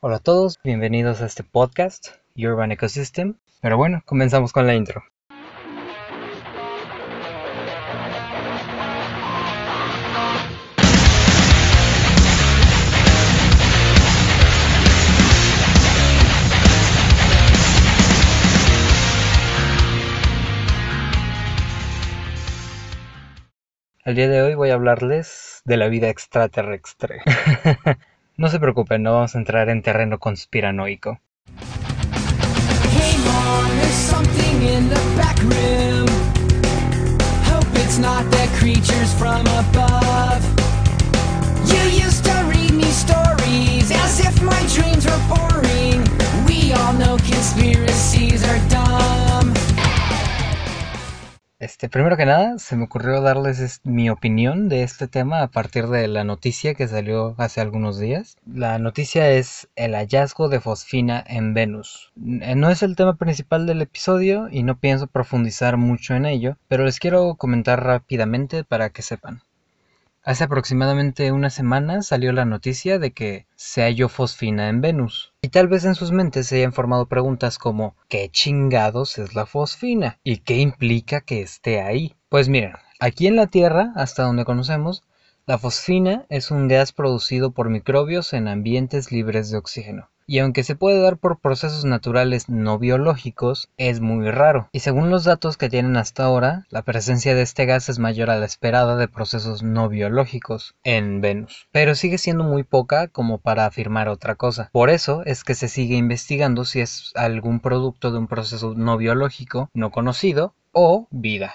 Hola a todos, bienvenidos a este podcast, Urban Ecosystem. Pero bueno, comenzamos con la intro. El día de hoy voy a hablarles de la vida extraterrestre. no se preocupen, no vamos a entrar en terreno conspiranoico. All know conspiracies are dumb. Este, primero que nada, se me ocurrió darles es- mi opinión de este tema a partir de la noticia que salió hace algunos días. La noticia es el hallazgo de fosfina en Venus. No es el tema principal del episodio y no pienso profundizar mucho en ello, pero les quiero comentar rápidamente para que sepan. Hace aproximadamente una semana salió la noticia de que se halló fosfina en Venus. Y tal vez en sus mentes se hayan formado preguntas como ¿qué chingados es la fosfina? ¿Y qué implica que esté ahí? Pues miren, aquí en la Tierra, hasta donde conocemos, la fosfina es un gas producido por microbios en ambientes libres de oxígeno. Y aunque se puede dar por procesos naturales no biológicos, es muy raro. Y según los datos que tienen hasta ahora, la presencia de este gas es mayor a la esperada de procesos no biológicos en Venus. Pero sigue siendo muy poca como para afirmar otra cosa. Por eso es que se sigue investigando si es algún producto de un proceso no biológico no conocido o vida.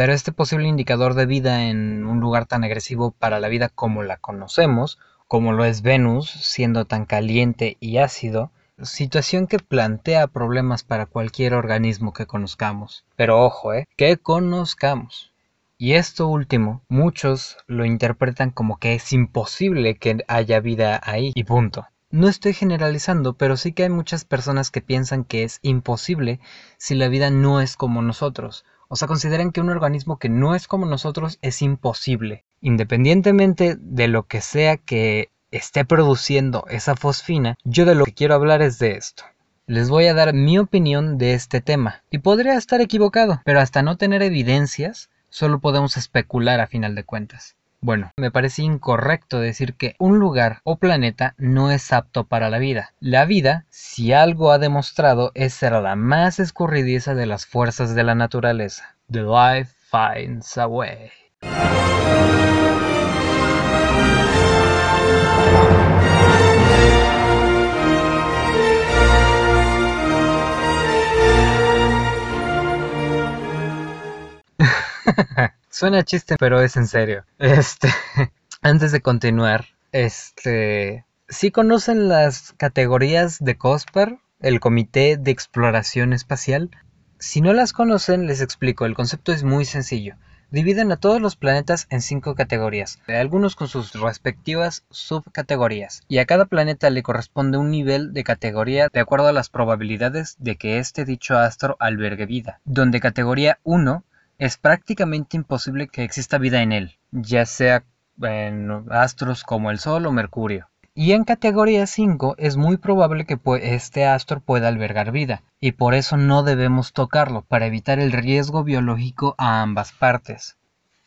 Pero este posible indicador de vida en un lugar tan agresivo para la vida como la conocemos, como lo es Venus, siendo tan caliente y ácido, situación que plantea problemas para cualquier organismo que conozcamos. Pero ojo, ¿eh? Que conozcamos. Y esto último, muchos lo interpretan como que es imposible que haya vida ahí y punto. No estoy generalizando, pero sí que hay muchas personas que piensan que es imposible si la vida no es como nosotros. O sea, consideran que un organismo que no es como nosotros es imposible. Independientemente de lo que sea que esté produciendo esa fosfina, yo de lo que quiero hablar es de esto. Les voy a dar mi opinión de este tema. Y podría estar equivocado, pero hasta no tener evidencias, solo podemos especular a final de cuentas. Bueno, me parece incorrecto decir que un lugar o planeta no es apto para la vida. La vida, si algo ha demostrado, es ser la más escurridiza de las fuerzas de la naturaleza. The life finds a way. Suena chiste, pero es en serio. Este, antes de continuar, este, ¿sí conocen las categorías de COSPAR, el Comité de Exploración Espacial? Si no las conocen, les explico. El concepto es muy sencillo. Dividen a todos los planetas en cinco categorías, algunos con sus respectivas subcategorías, y a cada planeta le corresponde un nivel de categoría de acuerdo a las probabilidades de que este dicho astro albergue vida, donde categoría 1 es prácticamente imposible que exista vida en él, ya sea en astros como el Sol o Mercurio. Y en categoría 5 es muy probable que este astro pueda albergar vida, y por eso no debemos tocarlo, para evitar el riesgo biológico a ambas partes.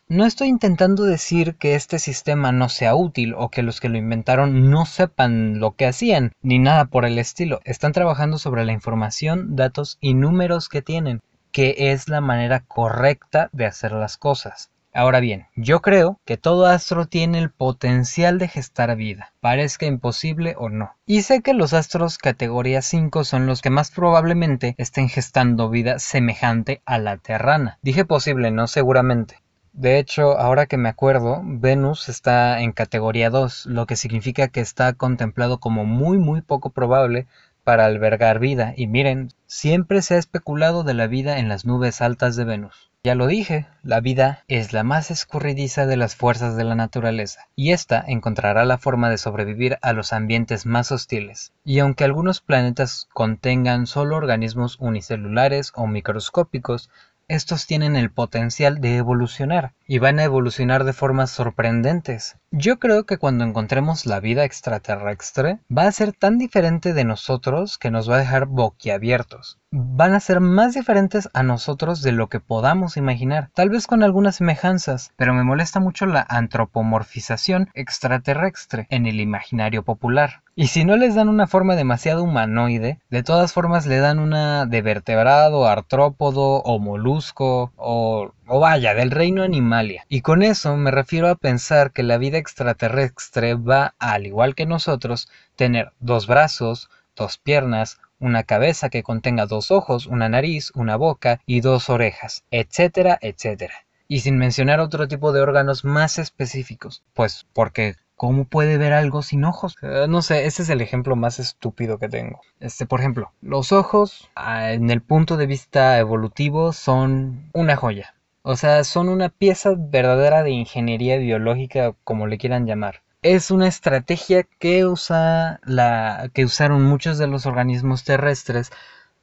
No estoy intentando decir que este sistema no sea útil o que los que lo inventaron no sepan lo que hacían, ni nada por el estilo. Están trabajando sobre la información, datos y números que tienen, que es la manera correcta de hacer las cosas. Ahora bien, yo creo que todo astro tiene el potencial de gestar vida, parezca imposible o no. Y sé que los astros categoría 5 son los que más probablemente estén gestando vida semejante a la terrana. Dije posible, no seguramente. De hecho, ahora que me acuerdo, Venus está en categoría 2, lo que significa que está contemplado como muy muy poco probable para albergar vida. Y miren, siempre se ha especulado de la vida en las nubes altas de Venus. Ya lo dije, la vida es la más escurridiza de las fuerzas de la naturaleza, y ésta encontrará la forma de sobrevivir a los ambientes más hostiles. Y aunque algunos planetas contengan solo organismos unicelulares o microscópicos, estos tienen el potencial de evolucionar y van a evolucionar de formas sorprendentes. Yo creo que cuando encontremos la vida extraterrestre va a ser tan diferente de nosotros que nos va a dejar boquiabiertos. Van a ser más diferentes a nosotros de lo que podamos imaginar, tal vez con algunas semejanzas, pero me molesta mucho la antropomorfización extraterrestre en el imaginario popular. Y si no les dan una forma demasiado humanoide, de todas formas le dan una de vertebrado, artrópodo o molusco o, o vaya, del reino animalia. Y con eso me refiero a pensar que la vida extraterrestre va, al igual que nosotros, tener dos brazos, dos piernas, una cabeza que contenga dos ojos, una nariz, una boca y dos orejas, etcétera, etcétera. Y sin mencionar otro tipo de órganos más específicos, pues porque ¿Cómo puede ver algo sin ojos? Eh, no sé, ese es el ejemplo más estúpido que tengo. Este, por ejemplo, los ojos, ah, en el punto de vista evolutivo, son una joya. O sea, son una pieza verdadera de ingeniería biológica, como le quieran llamar. Es una estrategia que usa la que usaron muchos de los organismos terrestres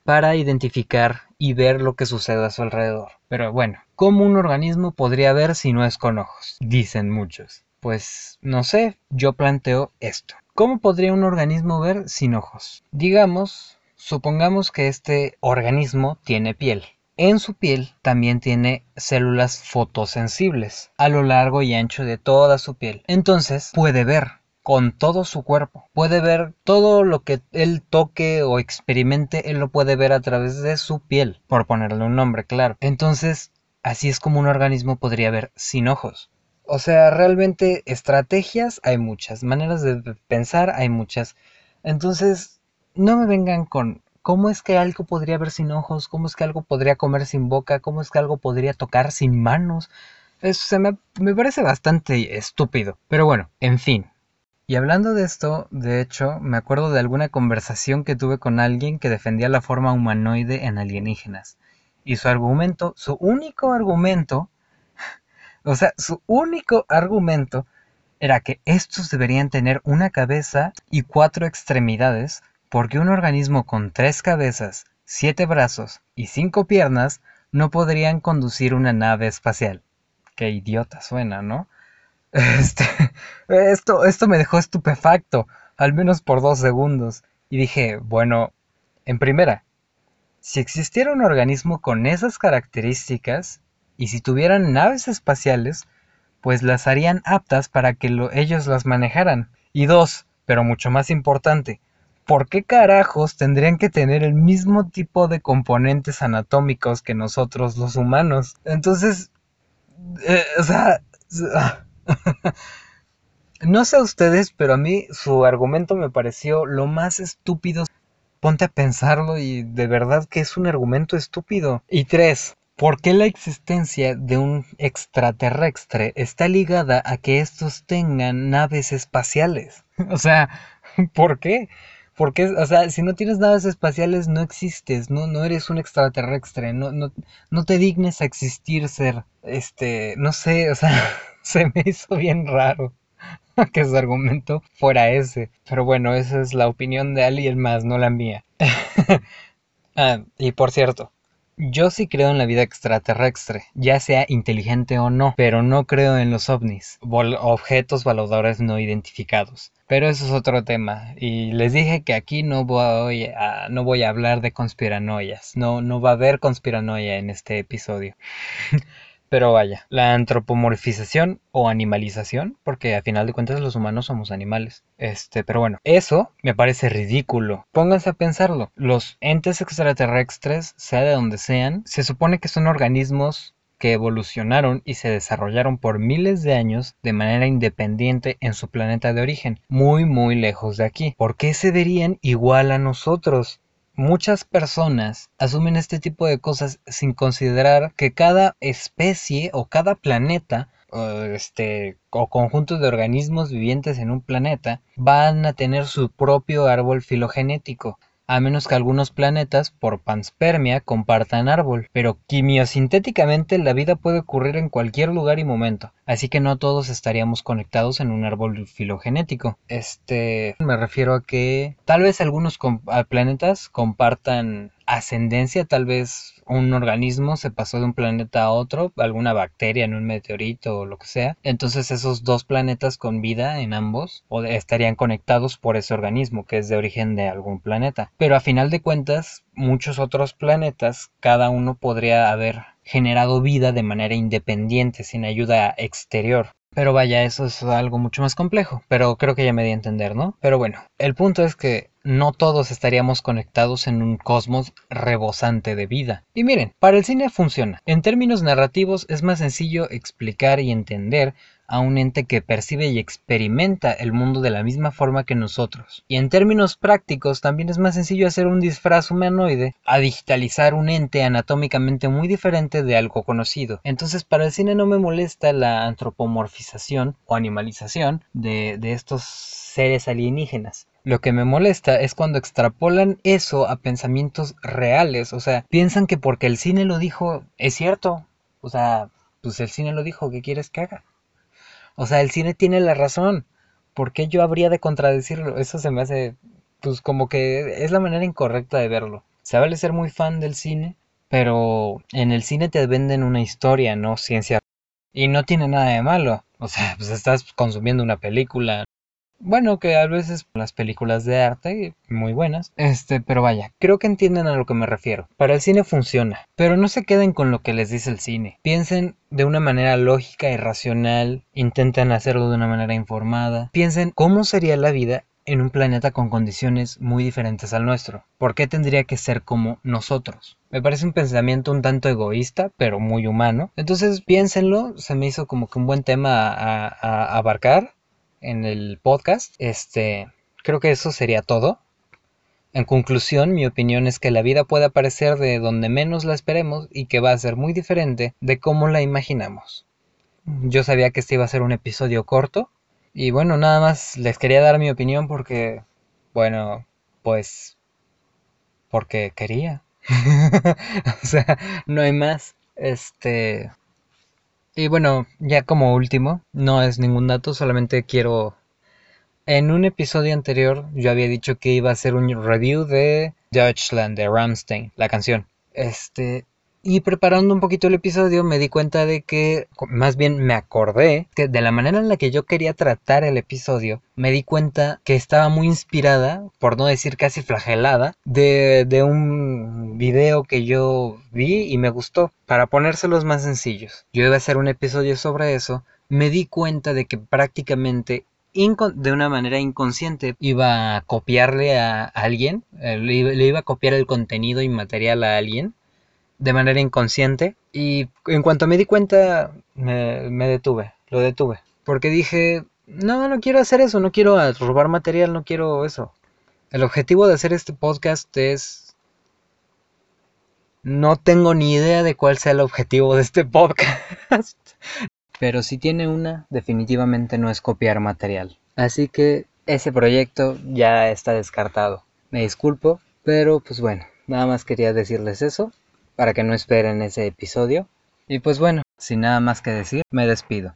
para identificar y ver lo que sucede a su alrededor. Pero bueno, ¿cómo un organismo podría ver si no es con ojos? Dicen muchos. Pues no sé, yo planteo esto. ¿Cómo podría un organismo ver sin ojos? Digamos, supongamos que este organismo tiene piel. En su piel también tiene células fotosensibles a lo largo y ancho de toda su piel. Entonces puede ver con todo su cuerpo. Puede ver todo lo que él toque o experimente, él lo puede ver a través de su piel, por ponerle un nombre claro. Entonces, así es como un organismo podría ver sin ojos. O sea, realmente estrategias hay muchas, maneras de pensar hay muchas. Entonces, no me vengan con cómo es que algo podría ver sin ojos, cómo es que algo podría comer sin boca, cómo es que algo podría tocar sin manos. Eso se me, me parece bastante estúpido. Pero bueno, en fin. Y hablando de esto, de hecho, me acuerdo de alguna conversación que tuve con alguien que defendía la forma humanoide en alienígenas. Y su argumento, su único argumento, o sea, su único argumento era que estos deberían tener una cabeza y cuatro extremidades, porque un organismo con tres cabezas, siete brazos y cinco piernas no podrían conducir una nave espacial. Qué idiota suena, ¿no? Este, esto, esto me dejó estupefacto, al menos por dos segundos. Y dije, bueno, en primera, si existiera un organismo con esas características, y si tuvieran naves espaciales, pues las harían aptas para que ellos las manejaran. Y dos, pero mucho más importante, ¿por qué carajos tendrían que tener el mismo tipo de componentes anatómicos que nosotros los humanos? Entonces, eh, o sea, no sé a ustedes, pero a mí su argumento me pareció lo más estúpido. Ponte a pensarlo y de verdad que es un argumento estúpido. Y tres, ¿Por qué la existencia de un extraterrestre está ligada a que estos tengan naves espaciales? O sea, ¿por qué? Porque, o sea, si no tienes naves espaciales no existes, no, no eres un extraterrestre, no, no, no te dignes a existir ser, este, no sé, o sea, se me hizo bien raro que su argumento fuera ese. Pero bueno, esa es la opinión de alguien más, no la mía. ah, y por cierto, yo sí creo en la vida extraterrestre, ya sea inteligente o no, pero no creo en los ovnis, objetos voladores no identificados. Pero eso es otro tema. Y les dije que aquí no voy a, no voy a hablar de conspiranoias. No, no va a haber conspiranoia en este episodio. Pero vaya, la antropomorfización o animalización, porque a final de cuentas los humanos somos animales. Este, pero bueno, eso me parece ridículo. Pónganse a pensarlo. Los entes extraterrestres, sea de donde sean, se supone que son organismos que evolucionaron y se desarrollaron por miles de años de manera independiente en su planeta de origen, muy muy lejos de aquí. ¿Por qué se verían igual a nosotros? Muchas personas asumen este tipo de cosas sin considerar que cada especie o cada planeta o, este, o conjunto de organismos vivientes en un planeta van a tener su propio árbol filogenético. A menos que algunos planetas por panspermia compartan árbol, pero quimiosintéticamente la vida puede ocurrir en cualquier lugar y momento, así que no todos estaríamos conectados en un árbol filogenético. Este, me refiero a que tal vez algunos planetas compartan ascendencia, tal vez un organismo se pasó de un planeta a otro, alguna bacteria en un meteorito o lo que sea. Entonces esos dos planetas con vida en ambos o estarían conectados por ese organismo que es de origen de algún planeta. Pero a final de cuentas, muchos otros planetas, cada uno podría haber generado vida de manera independiente, sin ayuda exterior. Pero vaya, eso es algo mucho más complejo, pero creo que ya me di a entender, ¿no? Pero bueno, el punto es que no todos estaríamos conectados en un cosmos rebosante de vida. Y miren, para el cine funciona. En términos narrativos es más sencillo explicar y entender a un ente que percibe y experimenta el mundo de la misma forma que nosotros. Y en términos prácticos también es más sencillo hacer un disfraz humanoide a digitalizar un ente anatómicamente muy diferente de algo conocido. Entonces para el cine no me molesta la antropomorfización o animalización de, de estos seres alienígenas. Lo que me molesta es cuando extrapolan eso a pensamientos reales, o sea, piensan que porque el cine lo dijo es cierto, o sea, pues el cine lo dijo, ¿qué quieres que haga? O sea, el cine tiene la razón. ¿Por qué yo habría de contradecirlo? Eso se me hace, pues como que es la manera incorrecta de verlo. Se vale ser muy fan del cine, pero en el cine te venden una historia, no ciencia. Y no tiene nada de malo. O sea, pues estás consumiendo una película. Bueno, que a veces las películas de arte, muy buenas. Este, pero vaya, creo que entienden a lo que me refiero. Para el cine funciona, pero no se queden con lo que les dice el cine. Piensen de una manera lógica y racional, intenten hacerlo de una manera informada. Piensen cómo sería la vida en un planeta con condiciones muy diferentes al nuestro. ¿Por qué tendría que ser como nosotros? Me parece un pensamiento un tanto egoísta, pero muy humano. Entonces piénsenlo, se me hizo como que un buen tema a, abarcar en el podcast. Este, creo que eso sería todo. En conclusión, mi opinión es que la vida puede aparecer de donde menos la esperemos y que va a ser muy diferente de cómo la imaginamos. Yo sabía que este iba a ser un episodio corto y bueno, nada más les quería dar mi opinión porque, bueno, pues, porque quería. o sea, no hay más. Este, y bueno, ya como último, no es ningún dato, solamente quiero... En un episodio anterior yo había dicho que iba a hacer un review de Deutschland de Rammstein, la canción. Este, y preparando un poquito el episodio me di cuenta de que, más bien me acordé que de la manera en la que yo quería tratar el episodio, me di cuenta que estaba muy inspirada, por no decir casi flagelada, de, de un video que yo vi y me gustó. Para ponérselos más sencillos, yo iba a hacer un episodio sobre eso, me di cuenta de que prácticamente de una manera inconsciente iba a copiarle a alguien, eh, le, iba- a copiar el contenido inmaterial a alguien de manera inconsciente y en cuanto me di cuenta me, me detuve, lo detuve, porque dije, no, no quiero hacer eso, no quiero robar material, no quiero eso. El objetivo de hacer este podcast es... No tengo ni idea de cuál sea el objetivo de este podcast. Pero si tiene una, definitivamente no es copiar material. Así que ese proyecto ya está descartado. Me disculpo, pero pues bueno, nada más quería decirles eso para que no esperen ese episodio. Y pues bueno, sin nada más que decir, me despido.